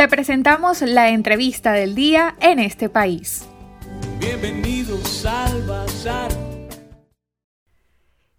Te presentamos la entrevista del día en este país. Bienvenidos al Bazar.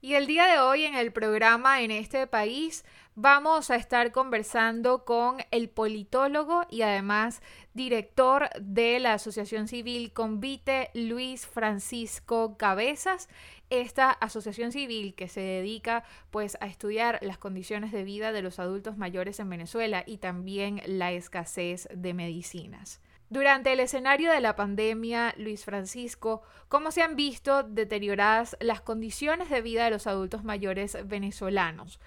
Y el día de hoy en el programa en este país vamos a estar conversando con el politólogo y además director de la Asociación Civil Convite, Luis Francisco Cabezas. Esta asociación civil que se dedica pues a estudiar las condiciones de vida de los adultos mayores en Venezuela y también la escasez de medicinas. Durante el escenario de la pandemia, Luis Francisco, ¿cómo se han visto deterioradas las condiciones de vida de los adultos mayores venezolanos?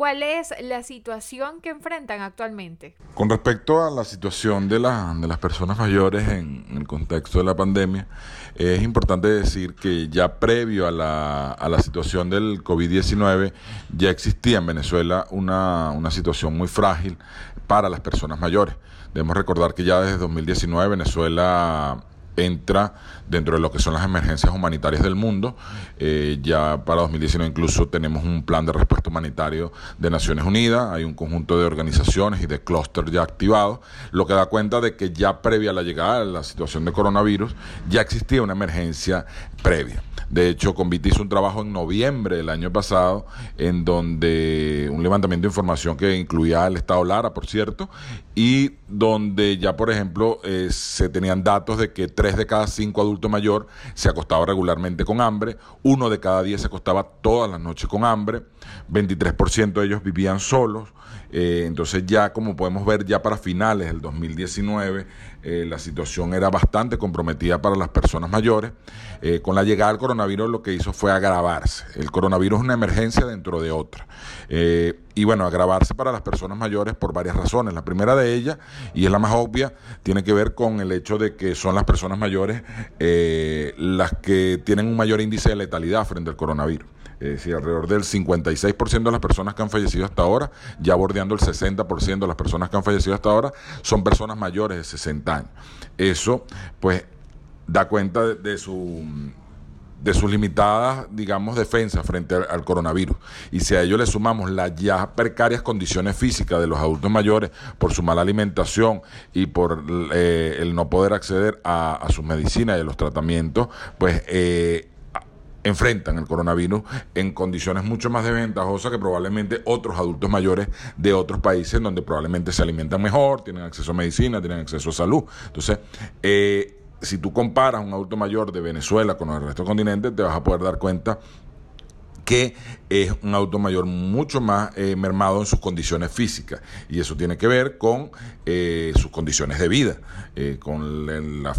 ¿Cuál es la situación que enfrentan actualmente? Con respecto a la situación de, de las personas mayores en, el contexto de la pandemia, es importante decir que ya previo a la, a la situación del COVID-19 ya existía en Venezuela una, una situación muy frágil para las personas mayores. Debemos recordar que ya desde 2019 Venezuela entra dentro de lo que son las emergencias humanitarias del mundo. Eh, ya para 2019 incluso tenemos un plan de respuesta humanitario de Naciones Unidas, hay un conjunto de organizaciones y de clústeres ya activados, lo que da cuenta de que ya previa a la llegada de la situación de coronavirus ya existía una emergencia previa. De hecho, Convite hizo un trabajo en noviembre del año pasado, en donde un levantamiento de información que incluía al Estado Lara, por cierto, y donde ya, por ejemplo, eh, se tenían datos de que tres de cada cinco adultos mayor se acostaba regularmente con hambre, uno de cada diez se acostaba todas las noches con hambre, 23% de ellos vivían solos, eh, entonces ya como podemos ver ya para finales del 2019 eh, la situación era bastante comprometida para las personas mayores. Eh, con la llegada del coronavirus lo que hizo fue agravarse. El coronavirus es una emergencia dentro de otra. y bueno, agravarse para las personas mayores por varias razones. La primera de ellas, y es la más obvia, tiene que ver con el hecho de que son las personas mayores las que tienen un mayor índice de letalidad frente al coronavirus es decir, alrededor del 56% de las personas que han fallecido hasta ahora, ya bordeando el 60% de las personas que han fallecido hasta ahora, son personas mayores de 60 años. Eso, pues, da cuenta de, su de sus limitadas, digamos, defensas frente al, coronavirus. Y si a ello le sumamos las ya precarias condiciones físicas de los adultos mayores por su mala alimentación y por eh, el no poder acceder a, a sus medicinas y a los tratamientos, pues eh, enfrentan el coronavirus en condiciones mucho más desventajosas que probablemente otros adultos mayores de otros países donde probablemente se alimentan mejor, tienen acceso a medicina, tienen acceso a salud. Entonces, eh, si tú comparas un adulto mayor de Venezuela con el resto del continente, te vas a poder dar cuenta que es un adulto mayor mucho más eh, mermado en sus condiciones físicas. Y eso tiene que ver con eh, sus condiciones de vida, con la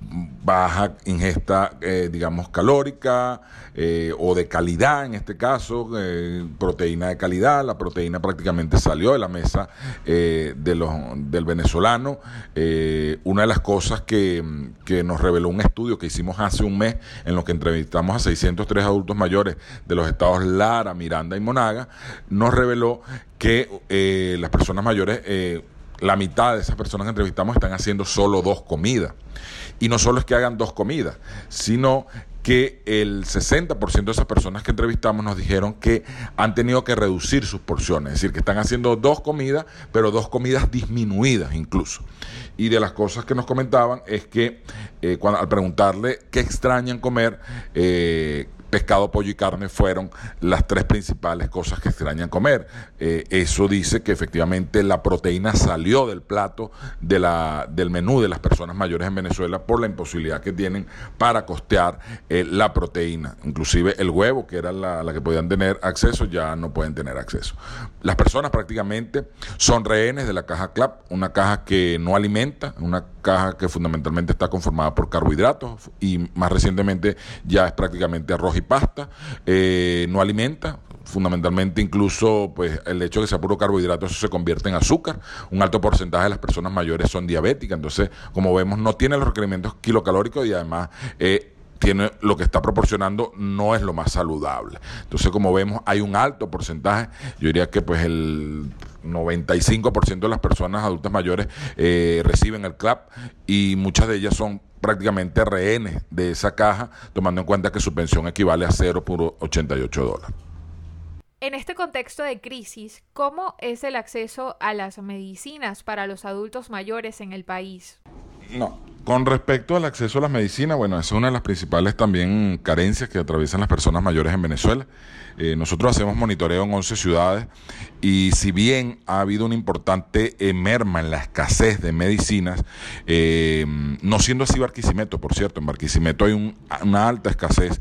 baja ingesta, eh, digamos, calórica eh, o de calidad en este caso, eh, proteína de calidad. La proteína prácticamente salió de la mesa de los, del venezolano. una de las cosas que, que, nos reveló un estudio que hicimos hace un mes en lo que entrevistamos a 603 adultos mayores de los estados Lara, Miranda y Monaga, nos reveló que las personas mayores la mitad de esas personas que entrevistamos están haciendo solo dos comidas. Y no solo es que hagan dos comidas, sino que el 60% de esas personas que entrevistamos nos dijeron que han tenido que reducir sus porciones, es decir, que están haciendo dos comidas, pero dos comidas disminuidas incluso. Y de las cosas que nos comentaban es que eh, cuando, al preguntarle qué extrañan comer, eh, pescado, pollo y carne fueron las tres principales cosas que extrañan comer. Eh, eso dice que efectivamente la proteína salió del plato de la, del menú de las personas mayores en Venezuela por la imposibilidad que tienen para costear eh, la proteína. Inclusive el huevo, que era la, la, que podían tener acceso, ya no pueden tener acceso. Las personas prácticamente son rehenes de la caja CLAP, una caja que no alimenta, una caja que fundamentalmente está conformada por carbohidratos y más recientemente ya es prácticamente arroz y pasta, eh, no alimenta, fundamentalmente incluso pues el hecho de que sea puro carbohidrato eso se convierte en azúcar un alto porcentaje de las personas mayores son diabéticas entonces como vemos no tiene los requerimientos kilocalóricos y además eh, tiene lo que está proporcionando no es lo más saludable. Entonces, como vemos, hay un alto porcentaje, yo diría que pues el 95% de las personas adultas mayores eh, reciben el CLAP y muchas de ellas son prácticamente rehenes de esa caja, tomando en cuenta que su pensión equivale a 0.88 dólares. En este contexto de crisis, ¿cómo es el acceso a las medicinas para los adultos mayores en el país? No, con respecto al acceso a las medicinas, bueno, esa es una de las principales también carencias que atraviesan las personas mayores en Venezuela. Eh, nosotros hacemos monitoreo en 11 ciudades y si bien ha habido una importante eh, merma en la escasez de medicinas, eh, no siendo así Barquisimeto, por cierto, en Barquisimeto hay una alta escasez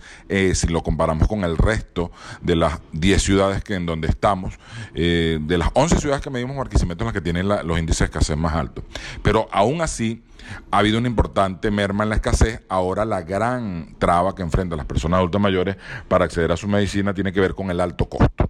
si lo comparamos con el resto de las 10 ciudades que en donde estamos, de las 11 ciudades que medimos Barquisimeto son las que tienen los índices de escasez más altos. Pero aún así, ha habido una importante merma en la escasez. Ahora la gran traba que enfrentan las personas adultas mayores para acceder a su medicina tiene que ver con el alto costo.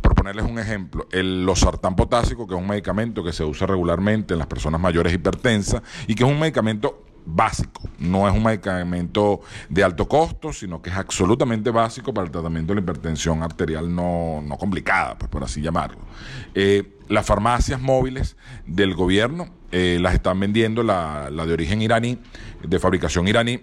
Por ponerles un ejemplo, el losartán potásico, que es un medicamento que se usa regularmente en las personas mayores hipertensas y que es un medicamento básico, no es un medicamento de alto costo, sino que es absolutamente básico para el tratamiento de la hipertensión arterial no, complicada, pues por así llamarlo. Eh, las farmacias móviles del gobierno eh, las están vendiendo, la, la de origen iraní, de fabricación iraní,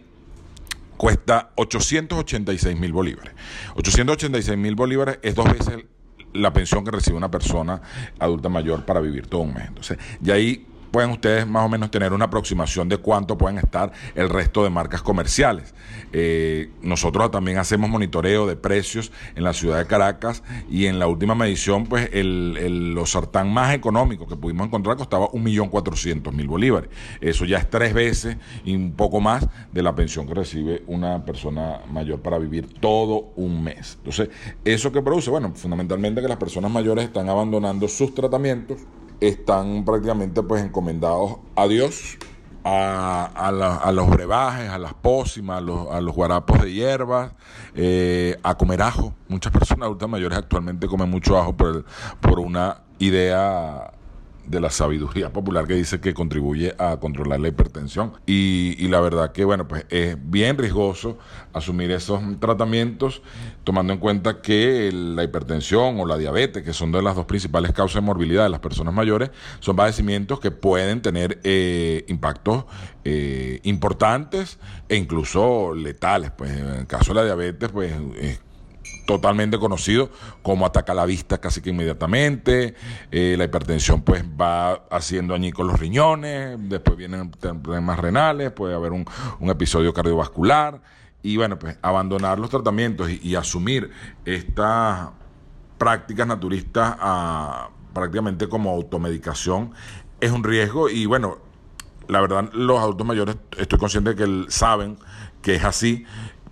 cuesta 886 mil bolívares. 886 mil bolívares es dos veces la pensión que recibe una persona adulta mayor para vivir todo un mes. Entonces, y ahí pueden ustedes más o menos tener una aproximación de cuánto pueden estar el resto de marcas comerciales. Eh, nosotros también hacemos monitoreo de precios en la ciudad de Caracas y en la última medición, pues el, el los sartán más económico que pudimos encontrar costaba 1.400.000 bolívares. Eso ya es tres veces y un poco más de la pensión que recibe una persona mayor para vivir todo un mes. Entonces, ¿eso que produce? Bueno, fundamentalmente que las personas mayores están abandonando sus tratamientos están prácticamente pues encomendados a Dios, a, los brebajes, a las pócimas, a los, a los guarapos de hierbas, eh, a comer ajo. Muchas personas adultas mayores actualmente comen mucho ajo por, por una idea de la sabiduría popular que dice que contribuye a controlar la hipertensión. Y, la verdad que, bueno, pues es bien riesgoso asumir esos tratamientos, tomando en cuenta que la hipertensión o la diabetes, que son de las dos principales causas de morbilidad de las personas mayores, son padecimientos que pueden tener eh, impactos eh, importantes e incluso letales. Pues en el caso de la diabetes, pues es totalmente conocido como ataca la vista casi que inmediatamente, eh, la hipertensión pues va haciendo con los riñones, después vienen problemas renales, puede haber un, episodio cardiovascular y bueno, pues abandonar los tratamientos y, asumir estas prácticas naturistas prácticamente como automedicación es un riesgo y bueno, la verdad los adultos mayores estoy consciente que saben que es así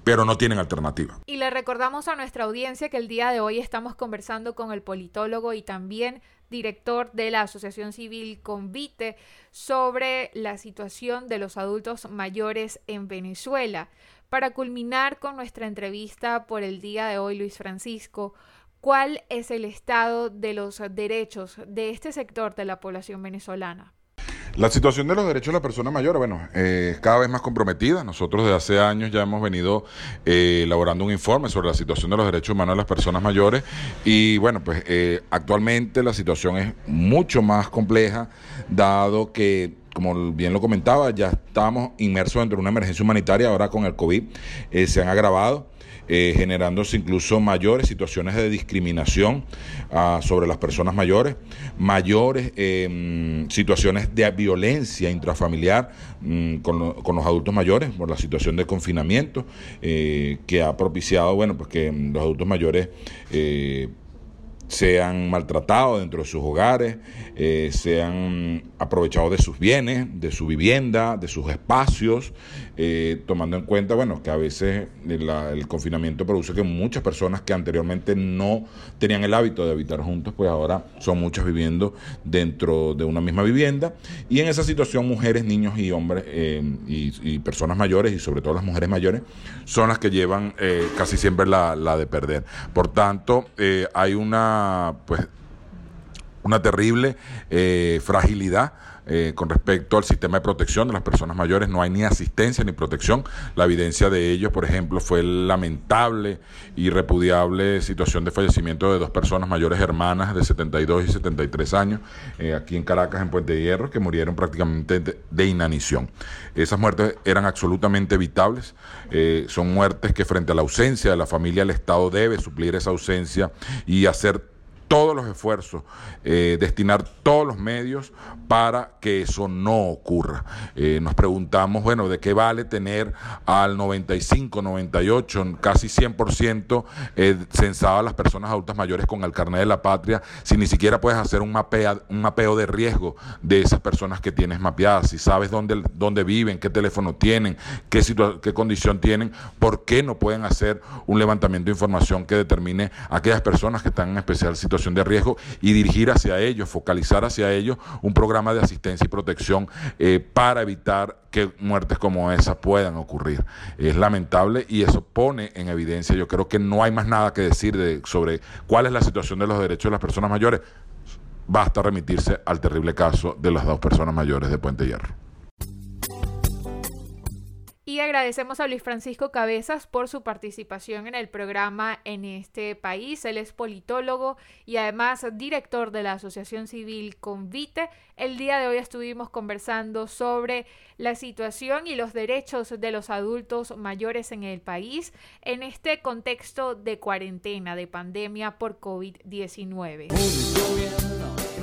pero no tienen alternativa. Y le recordamos a nuestra audiencia que el día de hoy estamos conversando con el politólogo y también director de la Asociación Civil Convite sobre la situación de los adultos mayores en Venezuela. Para culminar con nuestra entrevista por el día de hoy, Luis Francisco, ¿cuál es el estado de los derechos de este sector de la población venezolana? La situación de los derechos de la persona mayor, bueno, eh, es cada vez más comprometida. Nosotros desde hace años ya hemos venido eh, elaborando un informe sobre la situación de los derechos humanos de las personas mayores y bueno, pues eh, actualmente la situación es mucho más compleja, dado que como bien lo comentaba, ya estamos inmersos dentro de una emergencia humanitaria, ahora con el COVID se han agravado eh, generándose incluso mayores situaciones de discriminación ah, sobre las personas mayores, mayores em, situaciones de violencia intrafamiliar mm, con, con, los adultos mayores por la situación de confinamiento eh, que ha propiciado, bueno, pues que los adultos mayores eh, sean maltratados dentro de sus hogares, eh, sean aprovechados de sus bienes, de su vivienda, de sus espacios, eh, tomando en cuenta, bueno, que a veces el confinamiento produce que muchas personas que anteriormente no tenían el hábito de habitar juntos, pues ahora son muchas viviendo dentro de una misma vivienda. Y en esa situación mujeres, niños y hombres eh, y, personas mayores, y sobre todo las mujeres mayores, son las que llevan casi siempre la, la, de perder. Por tanto, hay una pues una terrible eh, fragilidad eh, con respecto al sistema de protección de las personas mayores. No hay ni asistencia ni protección. La evidencia de ello, por ejemplo, fue lamentable y repudiable situación de fallecimiento de dos personas mayores hermanas de 72 y 73 años eh, aquí en Caracas, en Puente de Hierro, que murieron prácticamente de, inanición. Esas muertes eran absolutamente evitables. Son muertes que frente a la ausencia de la familia, el Estado debe suplir esa ausencia y hacer todos los esfuerzos, eh, destinar todos los medios para que eso no ocurra. Eh, nos preguntamos, bueno, ¿de qué vale tener al 95, 98, casi 100% eh, a las personas adultas mayores con el carnet de la patria si ni siquiera puedes hacer un, mapea, un mapeo de riesgo de esas personas que tienes mapeadas? Si sabes dónde, dónde viven, qué teléfono tienen, qué, qué condición tienen, ¿por qué no pueden hacer un levantamiento de información que determine a aquellas personas que están en especial situación? De riesgo y dirigir hacia ellos, focalizar hacia ellos un programa de asistencia y protección eh, para evitar que muertes como esa puedan ocurrir. Es lamentable y eso pone en evidencia, yo creo que no hay más nada que decir de, sobre cuál es la situación de los derechos de las personas mayores. Basta remitirse al terrible caso de las dos personas mayores de Puente Hierro. Y agradecemos a Luis Francisco Cabezas por su participación en el programa en este país. Él es politólogo y además director de la Asociación Civil Convite. El día de hoy estuvimos conversando sobre la situación y los derechos de los adultos mayores en el país en este contexto de cuarentena, de pandemia por COVID-19.